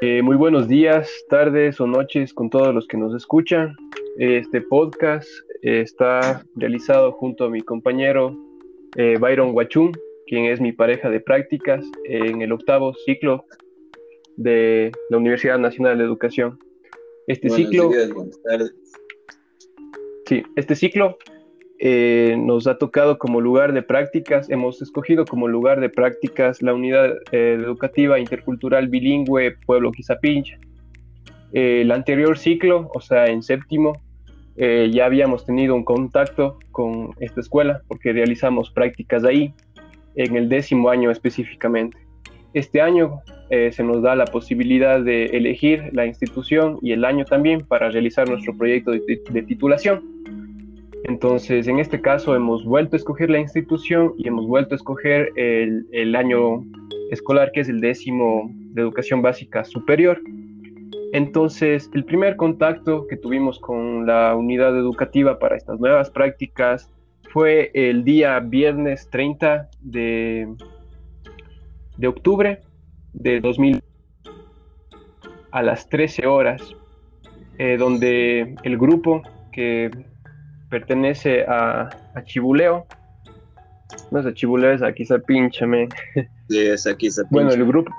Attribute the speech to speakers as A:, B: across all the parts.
A: Eh, muy buenos días, tardes o noches con todos los que nos escuchan. Este podcast eh, está realizado junto a mi compañero eh, Byron Huachún, quien es mi pareja de prácticas en el octavo ciclo de la Universidad Nacional de Educación. Este ciclo. Sí, este ciclo eh, nos ha tocado como lugar de prácticas, hemos escogido como lugar de prácticas la unidad eh, educativa intercultural bilingüe Pueblo Quizapincha. Eh, el anterior ciclo, o sea, en séptimo, ya habíamos tenido un contacto con esta escuela porque realizamos prácticas ahí, en el décimo año específicamente. Este año se nos da la posibilidad de elegir la institución y el año también para realizar nuestro proyecto de titulación. Entonces, en este caso hemos vuelto a escoger la institución y hemos vuelto a escoger el, año escolar, que es el décimo de educación básica superior. Entonces, el primer contacto que tuvimos con la unidad educativa para estas nuevas prácticas fue el día viernes 30 de, de octubre de 2000 a las 13 horas, eh, donde el grupo que pertenece a, a Chibuleo. No sé, Chibuleo es aquí Pincha, men.
B: Sí, es aquí
A: Bueno, el grupo,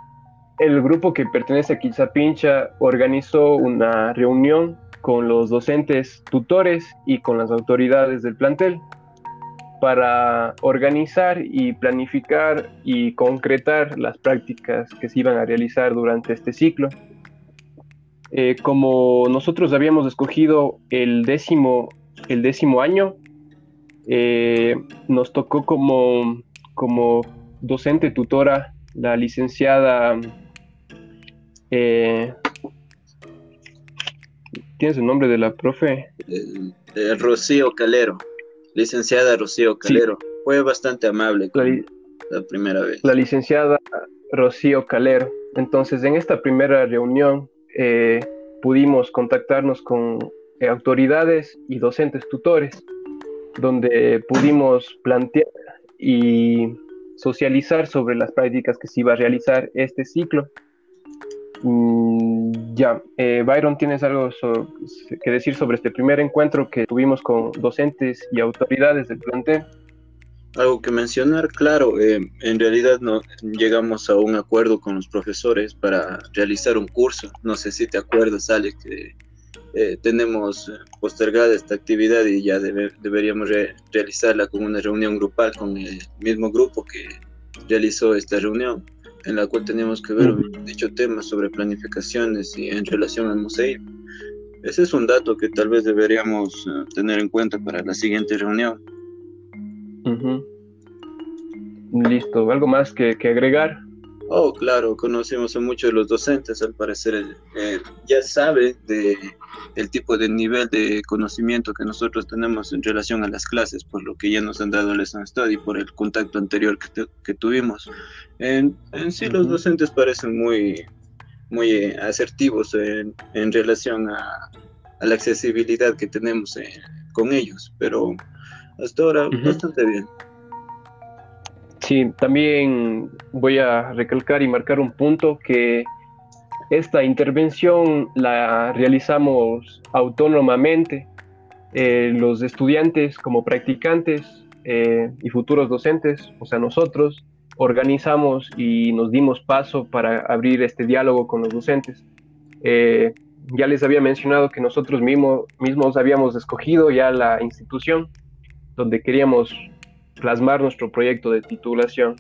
A: el grupo que pertenece a Pincha organizó una reunión con los docentes tutores y con las autoridades del plantel para organizar y planificar y concretar las prácticas que se iban a realizar durante este ciclo. Eh, como nosotros habíamos escogido el décimo el décimo año, eh, nos tocó como, como docente tutora la licenciada... Eh, ¿Tienes el nombre de la profe?
B: Rocío Calero, licenciada Rocío Calero. Fue bastante amable la, primera vez.
A: La licenciada Rocío Calero. Entonces, en esta primera reunión eh, pudimos contactarnos con eh, autoridades y docentes tutores, donde pudimos plantear y socializar sobre las prácticas que se iba a realizar este ciclo. Mm, ya, eh, Byron, ¿tienes algo que decir sobre este primer encuentro que tuvimos con docentes y autoridades del plantel?
B: Algo que mencionar, claro, eh, en realidad no llegamos a un acuerdo con los profesores para realizar un curso. No sé si te acuerdas, Ale, que eh, tenemos postergada esta actividad y ya deberíamos realizarla con una reunión grupal con el mismo grupo que realizó esta reunión, en la cual teníamos que ver dicho tema sobre planificaciones y en relación al museo. Ese es un dato que tal vez deberíamos eh, tener en cuenta para la siguiente reunión.
A: Listo, ¿algo más que, que agregar?
B: Oh, claro, conocemos a muchos de los docentes, al parecer eh, ya sabe de, el tipo de nivel de conocimiento que nosotros tenemos en relación a las clases, por lo que ya nos han dado el lesson study, por el contacto anterior que, tuvimos. En, sí, los docentes parecen muy, muy eh, asertivos en, en relación a, a, la accesibilidad que tenemos eh, con ellos, pero hasta ahora bastante bien.
A: Sí, también voy a recalcar y marcar un punto que esta intervención la realizamos autónomamente. Eh, los estudiantes como practicantes eh, y futuros docentes, o sea, nosotros organizamos y nos dimos paso para abrir este diálogo con los docentes. Eh, ya les había mencionado que nosotros mismos, mismos habíamos escogido ya la institución donde queríamos plasmar nuestro proyecto de titulación.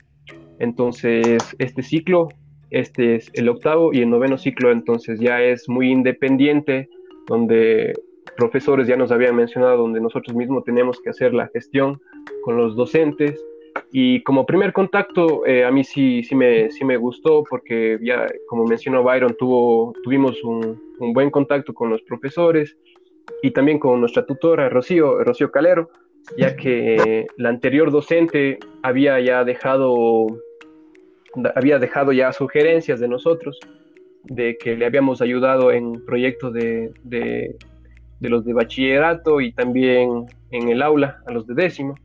A: Entonces, este ciclo, este es el octavo y el noveno ciclo, entonces ya es muy independiente, donde profesores ya nos habían mencionado, donde nosotros mismos tenemos que hacer la gestión con los docentes. Y como primer contacto, eh, a mí sí, sí, me, sí me gustó porque ya, como mencionó Byron, tuvo, tuvimos un, un buen contacto con los profesores y también con nuestra tutora, Rocío, Rocío Calero, ya que la anterior docente había ya dejado, había dejado ya sugerencias de nosotros, de que le habíamos ayudado en proyectos de, de, los de bachillerato y también en el aula, a los de décimo.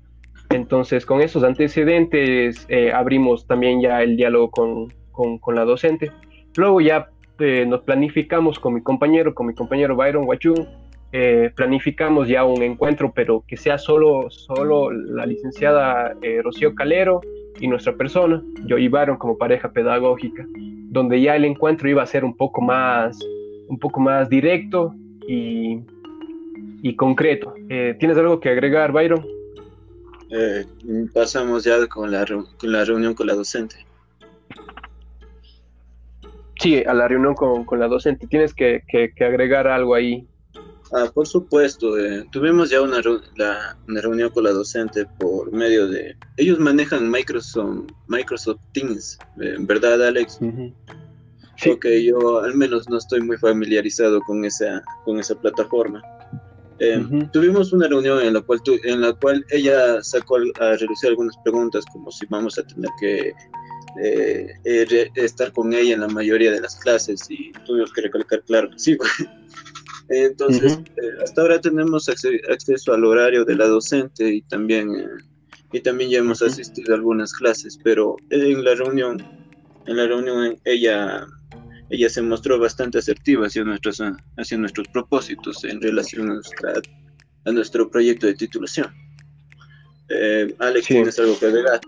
A: Entonces, con esos antecedentes, eh, abrimos también ya el diálogo con, con, la docente. Luego ya eh, nos planificamos con mi compañero, con mi compañero Byron Huachun, eh, planificamos ya un encuentro, pero que sea solo, solo la licenciada eh, Rocío Calero y nuestra persona, yo y Byron como pareja pedagógica, donde ya el encuentro iba a ser un poco más, un poco más directo y, y concreto. ¿Tienes algo que agregar, Byron?
B: pasamos ya con la, con la reunión con la docente.
A: Sí, a la reunión con, con la docente. Tienes que, agregar algo ahí.
B: Ah, por supuesto. Eh, tuvimos ya una, una reunión con la docente por medio de... Ellos manejan Microsoft, Microsoft Teams, eh, ¿verdad, Alex? sí. Porque yo al menos no estoy muy familiarizado con esa, con esa plataforma. Eh, tuvimos una reunión en la cual en la cual ella sacó a realizar algunas preguntas como si vamos a tener que eh, eh, estar con ella en la mayoría de las clases y tuvimos que recalcar, claro, sí. Entonces, eh, hasta ahora tenemos acceso al horario de la docente y también, y también ya hemos asistido a algunas clases, pero en la reunión, en la reunión ella, ella se mostró bastante asertiva hacia nuestros, hacia nuestros propósitos en relación a, a nuestro proyecto de titulación. Alex, ¿tienes algo que agregar?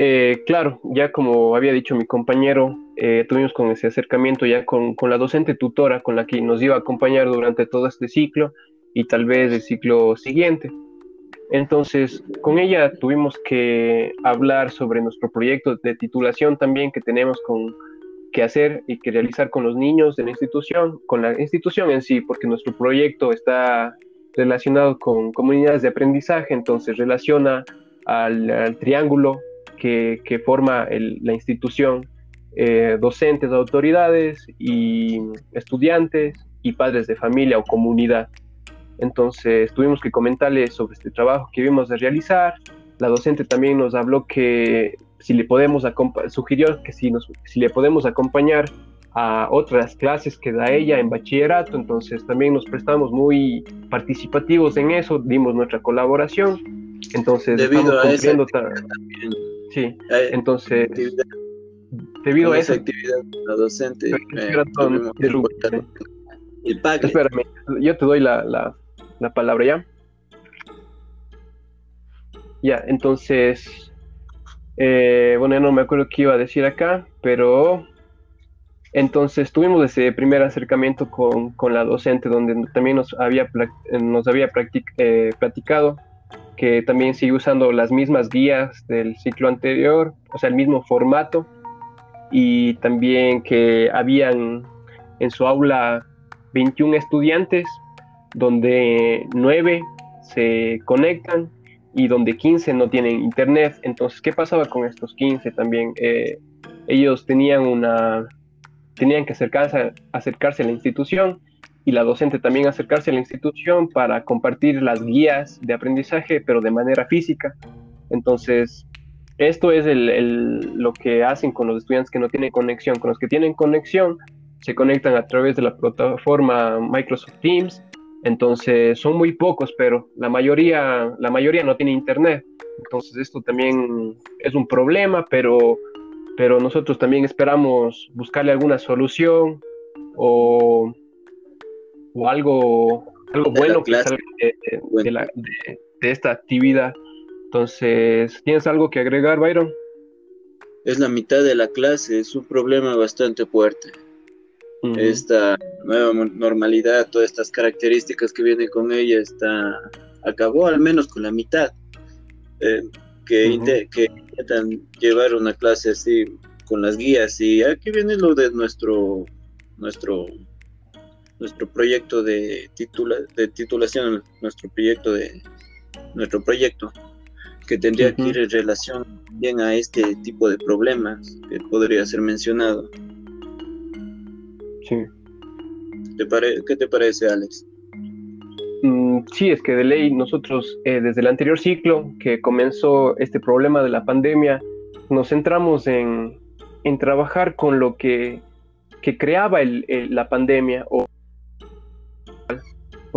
A: Eh, claro, ya como había dicho mi compañero, eh, tuvimos con ese acercamiento ya con, la docente tutora con la que nos iba a acompañar durante todo este ciclo y tal vez el ciclo siguiente. Entonces, con ella tuvimos que hablar sobre nuestro proyecto de titulación también que tenemos con, que hacer y que realizar con los niños de la institución, con la institución en sí, porque nuestro proyecto está relacionado con comunidades de aprendizaje, entonces relaciona al triángulo que, forma la institución, eh, docentes, autoridades y estudiantes y padres de familia o comunidad. Entonces tuvimos que comentarles sobre este trabajo que vimos de realizar. La docente también nos habló que si le podemos sugirió que si, nos, si le podemos acompañar a otras clases que da ella en bachillerato, entonces también nos prestamos muy participativos en eso, dimos nuestra colaboración, entonces
B: Debido
A: estamos
B: cumpliendo
A: también. Sí, entonces, debido a esa actividad,
B: la docente,
A: Espérame, yo te doy la, la, la palabra ya. Ya, entonces, eh, bueno, no me acuerdo qué iba a decir acá, pero entonces tuvimos ese primer acercamiento con, con la docente donde también nos había, nos había eh, platicado que también sigue usando las mismas guías del ciclo anterior, o sea, el mismo formato, y también que habían en su aula 21 estudiantes, donde 9 se conectan y donde 15 no tienen internet. Entonces, ¿qué pasaba con estos 15 también? Eh, ellos tenían una tenían que acercarse, acercarse a la institución y la docente también acercarse a la institución para compartir las guías de aprendizaje, pero de manera física. Entonces, esto es lo que hacen con los estudiantes que no tienen conexión. Con los que tienen conexión, se conectan a través de la plataforma Microsoft Teams. Entonces, son muy pocos, pero la mayoría, la mayoría no tiene internet. Entonces, esto también es un problema, pero, pero nosotros también esperamos buscarle alguna solución o o algo, algo bueno que salga de, esta actividad. Entonces, ¿tienes algo que agregar, Byron?
B: Es la mitad de la clase, es un problema bastante fuerte. Esta nueva normalidad, todas estas características que vienen con ella, está acabó al menos con la mitad. Eh, que, que intentan llevar una clase así con las guías y aquí viene lo de nuestro nuestro nuestro proyecto de, titula, de titulación, nuestro proyecto de nuestro proyecto que tendría que ir en relación bien a este tipo de problemas que podría ser mencionado.
A: Sí.
B: ¿Qué te parece, Alex?
A: Mm, sí, es que de ley nosotros eh, desde el anterior ciclo que comenzó este problema de la pandemia, nos centramos en, en trabajar con lo que, que creaba el, la pandemia o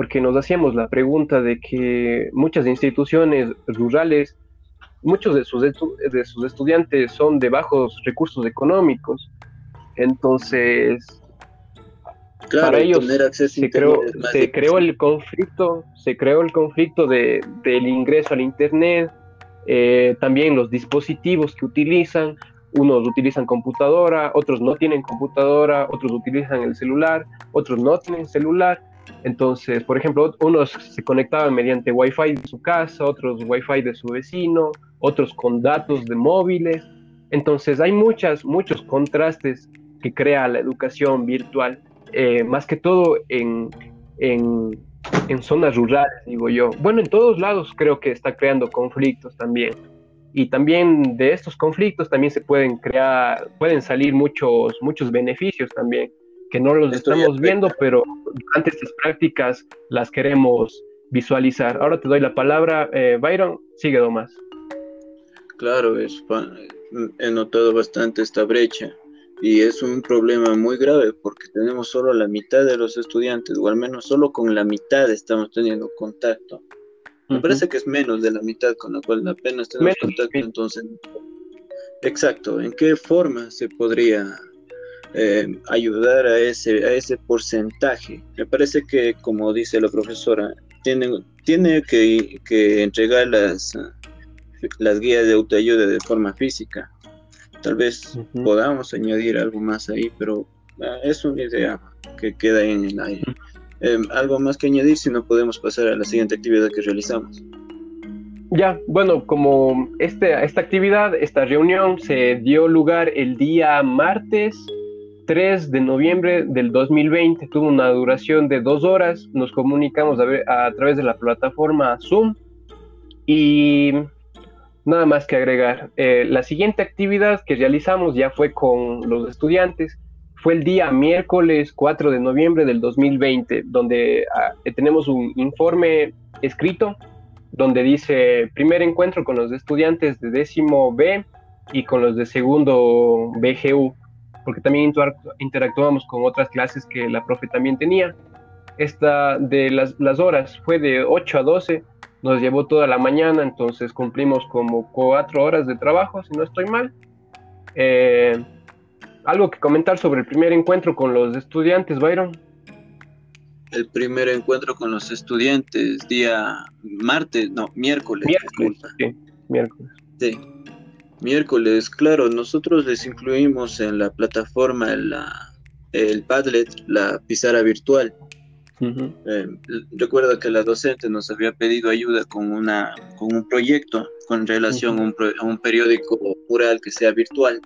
A: porque nos hacíamos la pregunta de que muchas instituciones rurales, muchos de sus, de sus estudiantes son de bajos recursos económicos Entonces, para ellos se creó, se creó el conflicto, se creó el conflicto de, del ingreso al Internet, eh, también los dispositivos que utilizan, unos utilizan computadora, otros no tienen computadora, otros utilizan el celular, otros no tienen celular. Entonces, por ejemplo, unos se conectaban mediante Wi-Fi de su casa, otros Wi-Fi de su vecino, otros con datos de móviles. Entonces, hay muchas, muchos contrastes que crea la educación virtual, eh, más que todo en, en, en zonas rurales, digo yo. Bueno, en todos lados creo que está creando conflictos también. Y también de estos conflictos también se pueden crear, pueden salir muchos, muchos beneficios también que no los estamos viendo, pero durante estas prácticas las queremos visualizar. Ahora te doy la palabra, eh, Byron, sigue más.
B: Claro, es, he notado bastante esta brecha y es un problema muy grave porque tenemos solo la mitad de los estudiantes, o al menos solo con la mitad estamos teniendo contacto. Me parece que es menos de la mitad con la cual apenas tenemos contacto, entonces, exacto, ¿en qué forma se podría eh, ayudar a ese, a ese porcentaje. Me parece que, como dice la profesora, tiene, tiene que, que entregar las, las guías de autoayuda de forma física. Tal vez podamos añadir algo más ahí, pero ah, es una idea que queda en el aire. Em, algo más que añadir si no podemos pasar a la siguiente actividad que realizamos.
A: Ya, bueno, como este, esta actividad, esta reunión se dio lugar el día martes 3 de noviembre del 2020. Tuvo una duración de dos horas. Nos comunicamos a, través de la plataforma Zoom. Y nada más que agregar. Eh, la siguiente actividad que realizamos ya fue con los estudiantes. Fue el día miércoles 4 de noviembre del 2020, donde ah, tenemos un informe escrito donde dice primer encuentro con los estudiantes de décimo B y con los de segundo BGU porque también interactuamos con otras clases que la profe también tenía. Esta de las, las, horas fue de 8 a 12, nos llevó toda la mañana, entonces cumplimos como 4 horas de trabajo, si no estoy mal. Eh, algo que comentar sobre el primer encuentro con los estudiantes, Byron.
B: El primer encuentro con los estudiantes, día martes, no, miércoles.
A: Miércoles, sí, miércoles.
B: Sí. Miércoles, claro, nosotros les incluimos en la plataforma la, el Padlet, la pizarra virtual. Eh, recuerdo que la docente nos había pedido ayuda con, una, con un proyecto con relación a, un, periódico mural que sea virtual.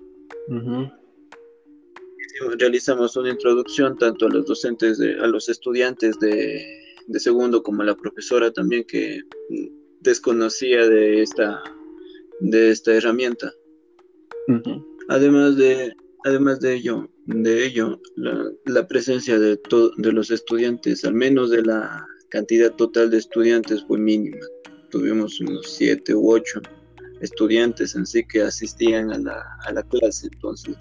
B: Realizamos una introducción tanto a los docentes, de, a los estudiantes de, de segundo como a la profesora también que desconocía de esta de esta herramienta. Además de además de ello, de ello la, presencia de, de los estudiantes, al menos de la cantidad total de estudiantes fue mínima. Tuvimos unos siete u ocho estudiantes en sí que asistían a la, a la clase, entonces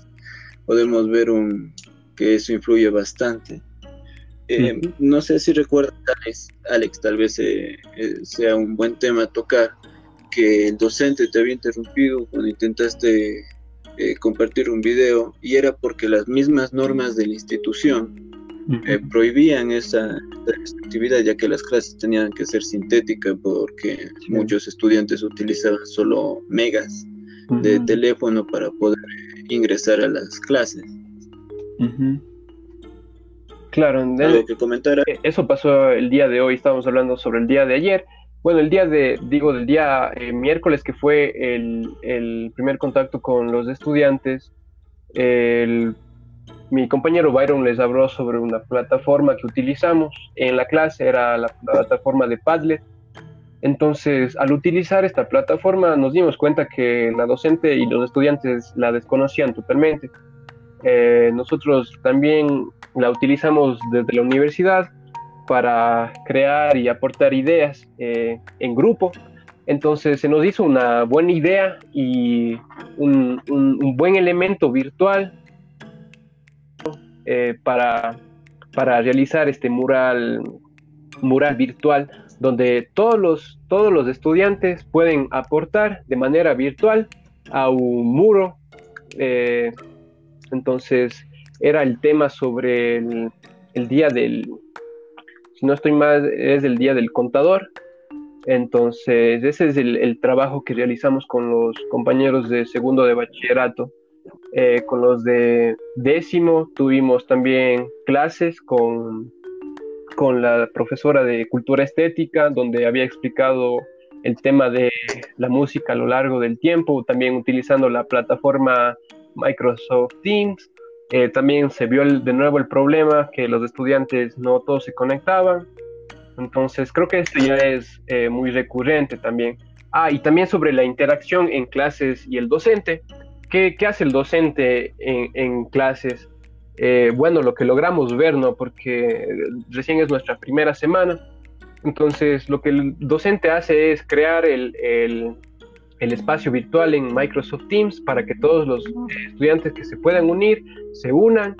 B: podemos ver un, que eso influye bastante. Eh, no sé si recuerdas, Alex, Alex tal vez eh, eh, sea un buen tema tocar, que el docente te había interrumpido cuando intentaste eh, compartir un video y era porque las mismas normas de la institución eh, prohibían esa, actividad ya que las clases tenían que ser sintéticas porque muchos estudiantes utilizaban solo megas de teléfono para poder ingresar a las clases.
A: Claro, ¿Algo que comentar? Eh, eso pasó el día de hoy, estábamos hablando sobre el día de ayer bueno, el día de, digo, del día eh, miércoles que fue el, primer contacto con los estudiantes, mi compañero Byron les habló sobre una plataforma que utilizamos en la clase, era la plataforma de Padlet. Entonces, al utilizar esta plataforma nos dimos cuenta que la docente y los estudiantes la desconocían totalmente. Eh, nosotros también la utilizamos desde la universidad para crear y aportar ideas eh, en grupo. Entonces se nos hizo una buena idea y un, buen elemento virtual eh, para, para realizar este mural, mural virtual donde todos los, todos los estudiantes pueden aportar de manera virtual a un muro. Eh, entonces, era el tema sobre el, día del, no estoy mal, es el día del contador. Entonces, ese es el, trabajo que realizamos con los compañeros de segundo de bachillerato. Eh, con los de décimo tuvimos también clases con, con la profesora de cultura estética, donde había explicado el tema de la música a lo largo del tiempo, también utilizando la plataforma Microsoft Teams. Eh, también se vio de nuevo el problema que los estudiantes no todos se conectaban. Entonces creo que esto ya es eh, muy recurrente también. Ah, y también sobre la interacción en clases y el docente. ¿Qué, qué hace el docente en, en clases? Eh, bueno, lo que logramos ver, ¿no? Porque recién es nuestra primera semana. Entonces, lo que el docente hace es crear el, el, el espacio virtual en Microsoft Teams para que todos los estudiantes que se puedan unir se unan.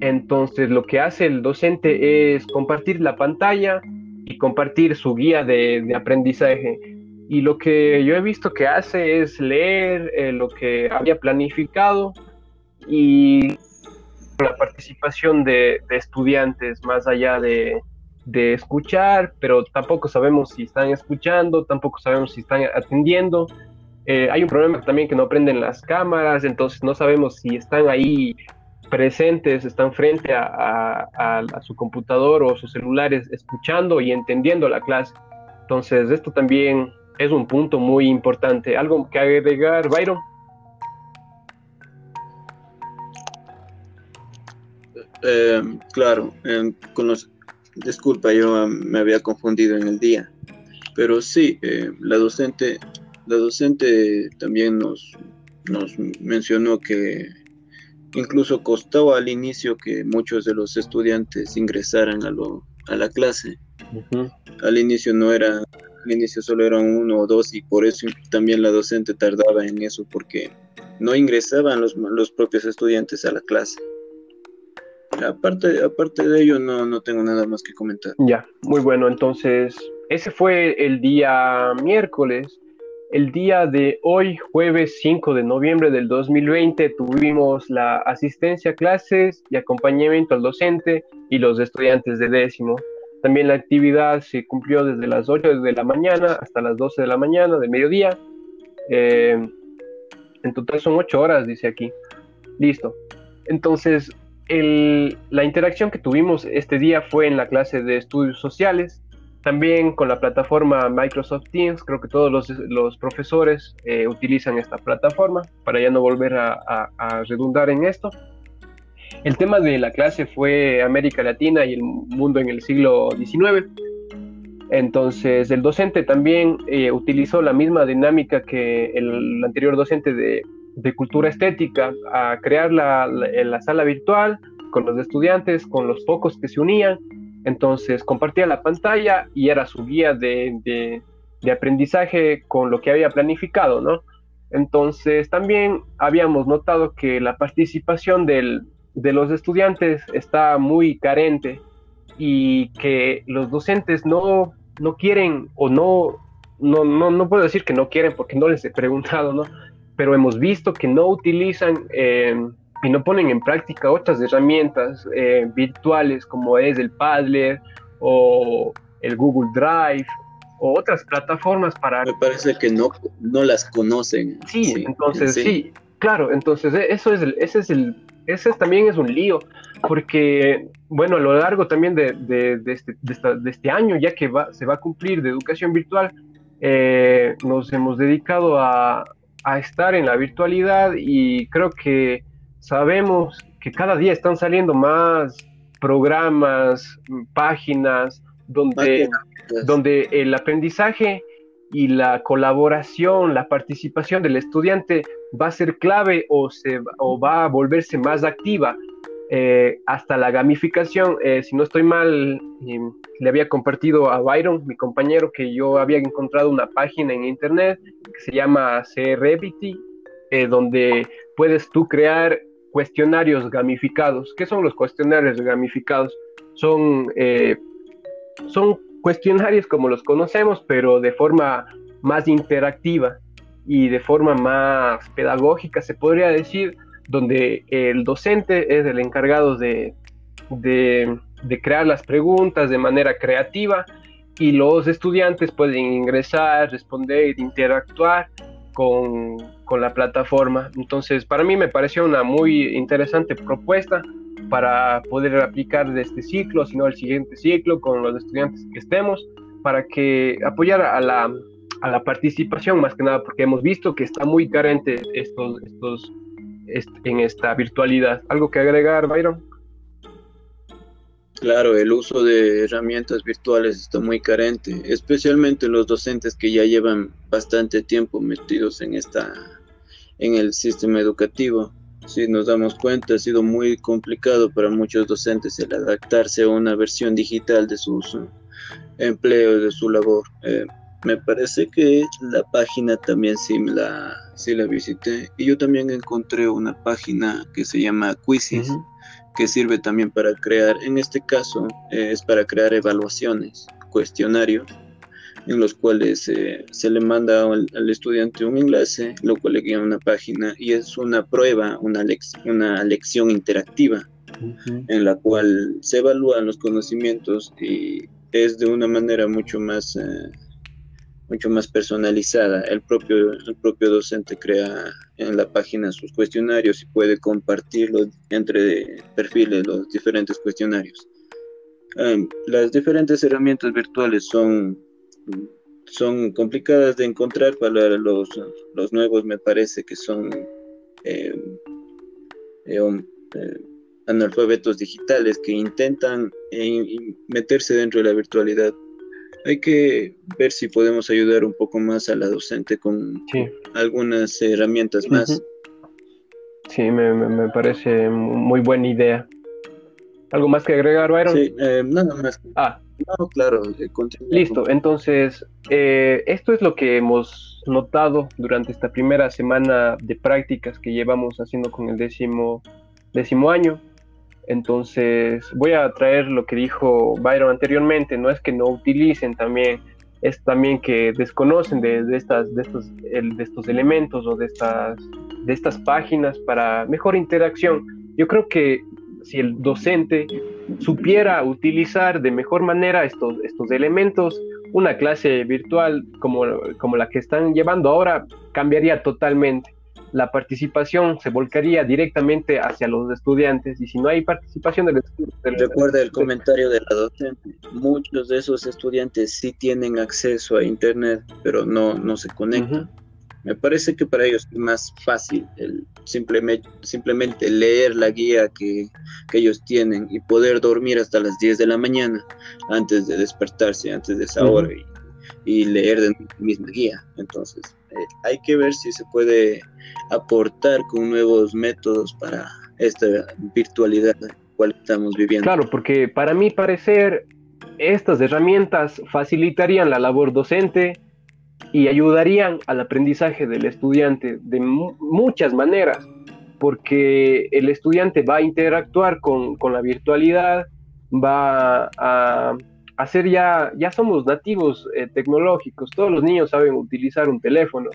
A: Entonces, lo que hace el docente es compartir la pantalla y compartir su guía de, de aprendizaje. Y lo que yo he visto que hace es leer eh, lo que había planificado y la participación de, estudiantes más allá de, escuchar, pero tampoco sabemos si están escuchando, tampoco sabemos si están atendiendo. Eh, hay un problema también que no prenden las cámaras, entonces no sabemos si están ahí presentes, están frente a, su computador o sus celulares escuchando y entendiendo la clase. Entonces esto también es un punto muy importante. ¿Algo que agregar, Byron?
B: Eh, claro, con los, disculpa, yo me había confundido en el día, pero sí, eh, la docente, la docente también nos, nos mencionó que incluso costaba al inicio que muchos de los estudiantes ingresaran a, lo, a la clase. Al inicio no era, al inicio solo eran uno o dos y por eso también la docente tardaba en eso porque no ingresaban los, los propios estudiantes a la clase. Aparte, aparte de ello, no, no tengo nada más que comentar.
A: Ya, muy bueno. Entonces, ese fue el día miércoles. El día de hoy, jueves 5 de noviembre del 2020, tuvimos la asistencia a clases y acompañamiento al docente y los estudiantes de décimo. También la actividad se cumplió desde las 8 de la mañana hasta las 12 de la mañana, de mediodía. Eh, en total son 8 horas, dice aquí. Listo. Entonces, la interacción que tuvimos este día fue en la clase de estudios sociales, también con la plataforma Microsoft Teams. Creo que todos los, profesores eh, utilizan esta plataforma para ya no volver a, redundar en esto. El tema de la clase fue América Latina y el mundo en el siglo XIX. Entonces, el docente también eh, utilizó la misma dinámica que el anterior docente de de cultura estética a crear la, la, sala virtual con los estudiantes, con los pocos que se unían. Entonces compartía la pantalla y era su guía de, de, aprendizaje con lo que había planificado, ¿no? Entonces también habíamos notado que la participación del, de los estudiantes está muy carente y que los docentes no, no quieren o no, no, no, no puedo decir que no quieren porque no les he preguntado, ¿no? Pero hemos visto que no utilizan eh, y no ponen en práctica otras herramientas eh, virtuales como es el Padlet o el Google Drive o otras plataformas para...
B: Me parece que no, no las conocen.
A: Sí, entonces sí. claro, entonces e, eso es el, ese es el, ese también es un lío, porque, bueno, a lo largo también de, de, de, este, de este, año, ya que va, se va a cumplir de educación virtual, eh, nos hemos dedicado a, a estar en la virtualidad y creo que sabemos que cada día están saliendo más programas, páginas, donde, donde el aprendizaje y la colaboración, la participación del estudiante va a ser clave o, se, o va a volverse más activa. Eh, hasta la gamificación, eh, si no estoy mal, le había compartido a Byron, mi compañero, que yo había encontrado una página en internet que se llama Cerebity, eh, donde puedes tú crear cuestionarios gamificados. ¿Qué son los cuestionarios gamificados? Son, son cuestionarios como los conocemos, pero de forma más interactiva y de forma más pedagógica, se podría decir, donde el docente es el encargado de, de, crear las preguntas de manera creativa y los estudiantes pueden ingresar, responder, interactuar con, con, la plataforma. Entonces, para mí me pareció una muy interesante propuesta para poder aplicar de este ciclo, sino el siguiente ciclo con los estudiantes que estemos, para que apoyar a la, a la participación más que nada, porque hemos visto que está muy carente estos, estos, en esta virtualidad. ¿Algo que agregar, Byron?
B: Claro, el uso de herramientas virtuales está muy carente, especialmente los docentes que ya llevan bastante tiempo metidos en esta en el sistema educativo. Si nos damos cuenta, ha sido muy complicado para muchos docentes el adaptarse a una versión digital de sus empleos, de su labor. Eh, me parece que la página también sí la, sí la visité. Y yo también encontré una página que se llama Quizzes que sirve también para crear, en este caso eh, es para crear evaluaciones, cuestionarios, en los cuales eh, se le manda al, estudiante un enlace, lo cual le guía una página y es una prueba, una, una lección interactiva, en la cual se evalúan los conocimientos y es de una manera mucho más... Eh, mucho más personalizada. El propio, el propio docente crea en la página sus cuestionarios y puede compartirlos entre perfiles los diferentes cuestionarios. Em, las diferentes herramientas virtuales son, son complicadas de encontrar para los, los nuevos, me parece que son em, em, eh, analfabetos digitales que intentan eh, meterse dentro de la virtualidad hay que ver si podemos ayudar un poco más a la docente con algunas herramientas más.
A: Sí, me, parece muy buena idea. ¿Algo más que agregar, Byron?
B: Sí, eh, nada más.
A: Ah.
B: No, claro,
A: eh, Listo, entonces, eh, esto es lo que hemos notado durante esta primera semana de prácticas que llevamos haciendo con el décimo, décimo año. Entonces, voy a traer lo que dijo Byron anteriormente, no es que no utilicen también, es también que desconocen de, estas, de, estos, de estos elementos o de estas, de estas páginas para mejor interacción. Yo creo que si el docente supiera utilizar de mejor manera estos, estos elementos, una clase virtual como, como la que están llevando ahora cambiaría totalmente la participación se volcaría directamente hacia los estudiantes y si no hay participación del estudiante...
B: Recuerda el comentario de la docente, muchos de esos estudiantes sí tienen acceso a internet, pero no, no se conectan. Me parece que para ellos es más fácil el simplemente, simplemente leer la guía que, ellos tienen y poder dormir hasta las 10 de la mañana antes de despertarse, antes de esa hora y, y leer de la misma guía. Entonces, eh, hay que ver si se puede aportar con nuevos métodos para esta virtualidad la cual estamos viviendo.
A: Claro, porque para mí parecer estas herramientas facilitarían la labor docente y ayudarían al aprendizaje del estudiante de muchas maneras, porque el estudiante va a interactuar con, con la virtualidad, va a hacer ya, ya somos nativos eh, tecnológicos, todos los niños saben utilizar un teléfono,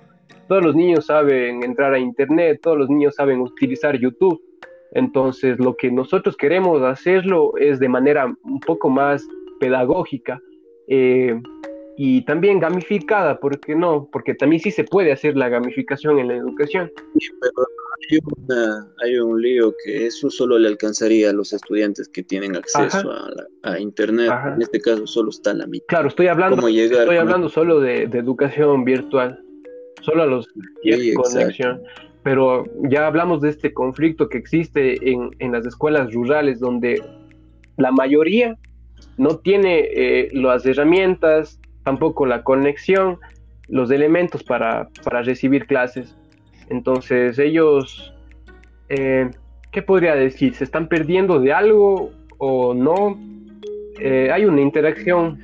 A: todos los niños saben entrar a internet, todos los niños saben utilizar YouTube. Entonces, lo que nosotros queremos hacerlo es de manera un poco más pedagógica eh, y también gamificada, ¿por qué no? Porque también sí se puede hacer la gamificación en la educación.
B: Pero hay, un lío que eso solo le alcanzaría a los estudiantes que tienen acceso a, Internet. En este caso solo está la mitad.
A: Claro, estoy hablando, estoy hablando solo de, educación virtual, solo a los que conexión. Pero ya hablamos de este conflicto que existe en, en las escuelas rurales donde la mayoría no tiene eh, las herramientas, tampoco la conexión, los elementos para, recibir clases. Entonces ellos, eh, ¿qué podría decir? ¿Se están perdiendo de algo o no? Eh, hay una interacción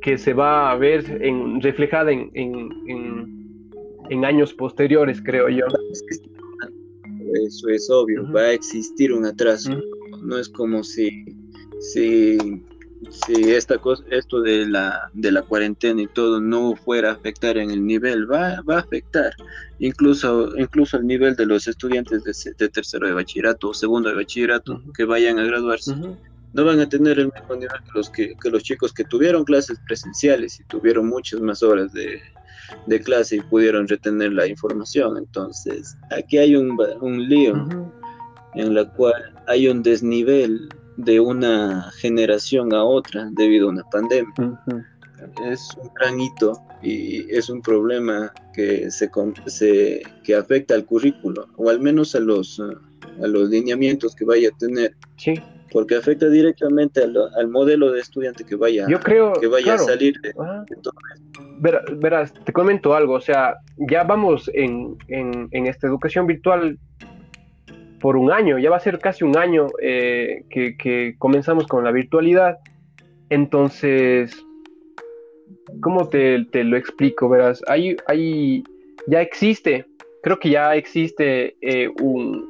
A: que se va a ver en, reflejada en, en, años posteriores, creo yo.
B: Eso es obvio, va a existir un atraso. No es como si, si si esta cosa, esto de la, de la cuarentena y todo no fuera a afectar en el nivel, va, va a afectar incluso, incluso el nivel de los estudiantes de, tercero de bachillerato o segundo de bachillerato que vayan a graduarse. No van a tener el mismo nivel que los, que, los chicos que tuvieron clases presenciales y tuvieron muchas más horas de, de clase y pudieron retener la información. Entonces, aquí hay un, un lío en la cual hay un desnivel de una generación a otra debido a una pandemia. Es un gran hito y es un problema que se, se, que afecta al currículo o al menos a los a los lineamientos que vaya a tener.
A: Sí.
B: Porque afecta directamente al, modelo de estudiante que vaya,
A: Yo creo,
B: que vaya a salir de,
A: todo Verás, te comento algo, o sea, ya vamos en, en, en esta educación virtual por un año, ya va a ser casi un año eh, que, comenzamos con la virtualidad. Entonces, ¿cómo te, lo explico? Verás, hay, hay, ya existe, creo que ya existe eh, un,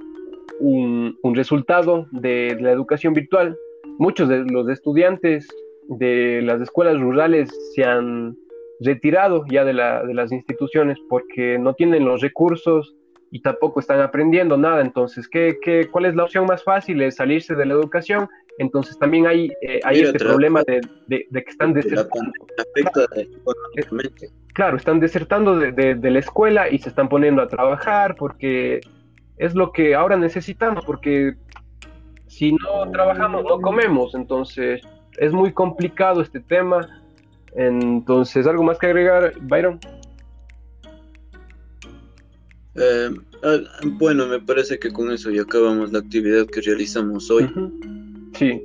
A: un, resultado de, la educación virtual. Muchos de los estudiantes de las escuelas rurales se han retirado ya de, la, de las instituciones porque no tienen los recursos y tampoco están aprendiendo nada. Entonces, ¿qué, qué, cuál es la opción más fácil? Es salirse de la educación. Entonces, también hay, eh, hay este problema de, de, que están desertando. Claro, están desertando de, la escuela y se están poniendo a trabajar porque es lo que ahora necesitamos, porque si no trabajamos, no comemos. Entonces, es muy complicado este tema. Entonces, ¿algo más que agregar, Byron?
B: Eh, ah, bueno, me parece que con eso ya acabamos la actividad que realizamos hoy.
A: Sí,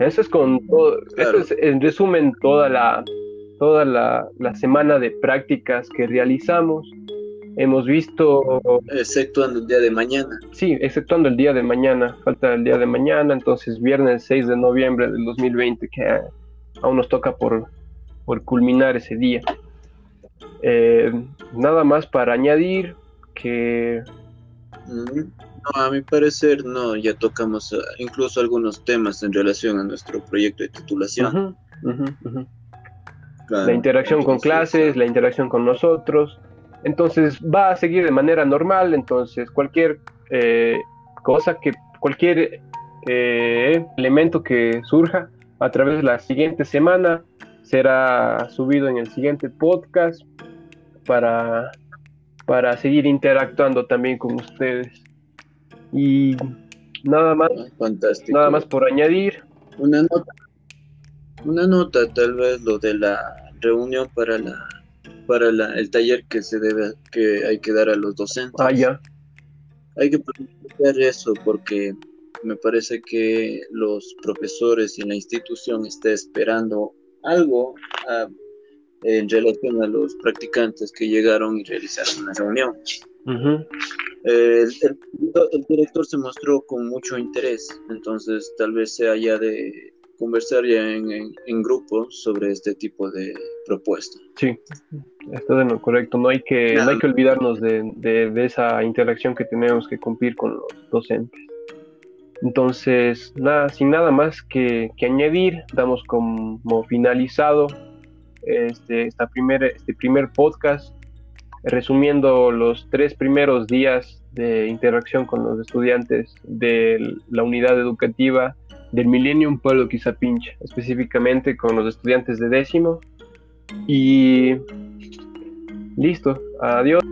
A: eso es con todo, eso es en resumen toda la toda la, semana de prácticas que realizamos. Hemos visto.
B: Exceptuando el día de mañana.
A: Sí, exceptuando el día de mañana. Falta el día de mañana, entonces viernes 6 de noviembre del 2020, que aún nos toca por, por culminar ese día. Eh, nada más para añadir, que...
B: No, a mi parecer no, ya tocamos eh, incluso algunos temas en relación a nuestro proyecto de titulación.
A: la interacción con clases, la interacción con nosotros. Entonces va a seguir de manera normal, entonces cualquier eh, cosa que, cualquier eh, elemento que surja a través de la siguiente semana será subido en el siguiente podcast para para seguir interactuando también con ustedes. Y nada más,
B: Fantástico.
A: nada más por añadir.
B: Una nota, una nota, tal vez lo de la reunión para la para la, el taller que se debe que hay que dar a los docentes.
A: Ah, ya.
B: Hay que planificar eso porque me parece que los profesores y la institución está esperando algo a, en relación a los practicantes que llegaron y realizaron la reunión. el, director se mostró con mucho interés, entonces tal vez sea ya de conversar ya en, en, grupo sobre este tipo de propuesta.
A: Sí, está de lo correcto. No hay que, no hay que olvidarnos de, de, esa interacción que tenemos que cumplir con los docentes. Entonces, nada, sin nada más que, que añadir, damos como finalizado este, esta primer, este primer podcast resumiendo los tres primeros días de interacción con los estudiantes de la unidad educativa del Millennium Pueblo Quizapincha, específicamente con los estudiantes de décimo. Y listo, adiós.